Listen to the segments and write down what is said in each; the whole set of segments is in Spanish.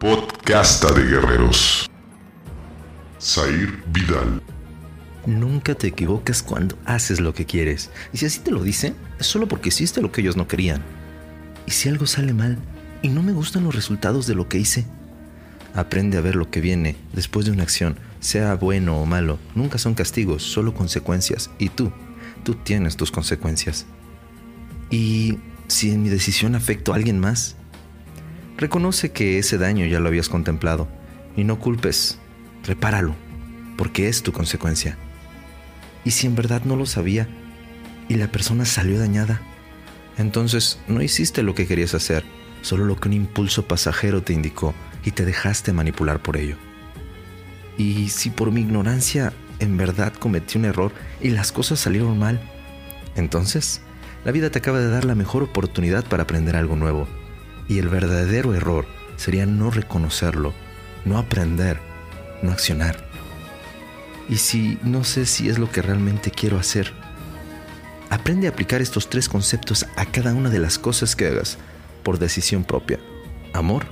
Podcasta de Guerreros. Zair Vidal. Nunca te equivocas cuando haces lo que quieres. Y si así te lo dicen, es solo porque hiciste lo que ellos no querían. Y si algo sale mal y no me gustan los resultados de lo que hice, aprende a ver lo que viene después de una acción, sea bueno o malo. Nunca son castigos, solo consecuencias. Y tú, tú tienes tus consecuencias. Y si en mi decisión afecto a alguien más, reconoce que ese daño ya lo habías contemplado y no culpes, repáralo, porque es tu consecuencia. Y si en verdad no lo sabía y la persona salió dañada, entonces no hiciste lo que querías hacer, solo lo que un impulso pasajero te indicó y te dejaste manipular por ello. Y si por mi ignorancia en verdad cometí un error y las cosas salieron mal, entonces la vida te acaba de dar la mejor oportunidad para aprender algo nuevo. Y el verdadero error sería no reconocerlo, no aprender, no accionar. Y si no sé si es lo que realmente quiero hacer, aprende a aplicar estos tres conceptos a cada una de las cosas que hagas por decisión propia. Amor,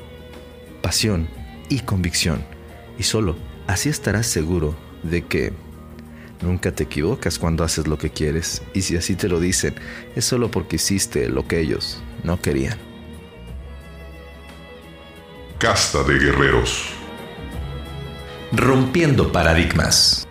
pasión y convicción. Y solo así estarás seguro de que nunca te equivocas cuando haces lo que quieres. Y si así te lo dicen, es solo porque hiciste lo que ellos no querían. Casta de Guerreros. Rompiendo paradigmas.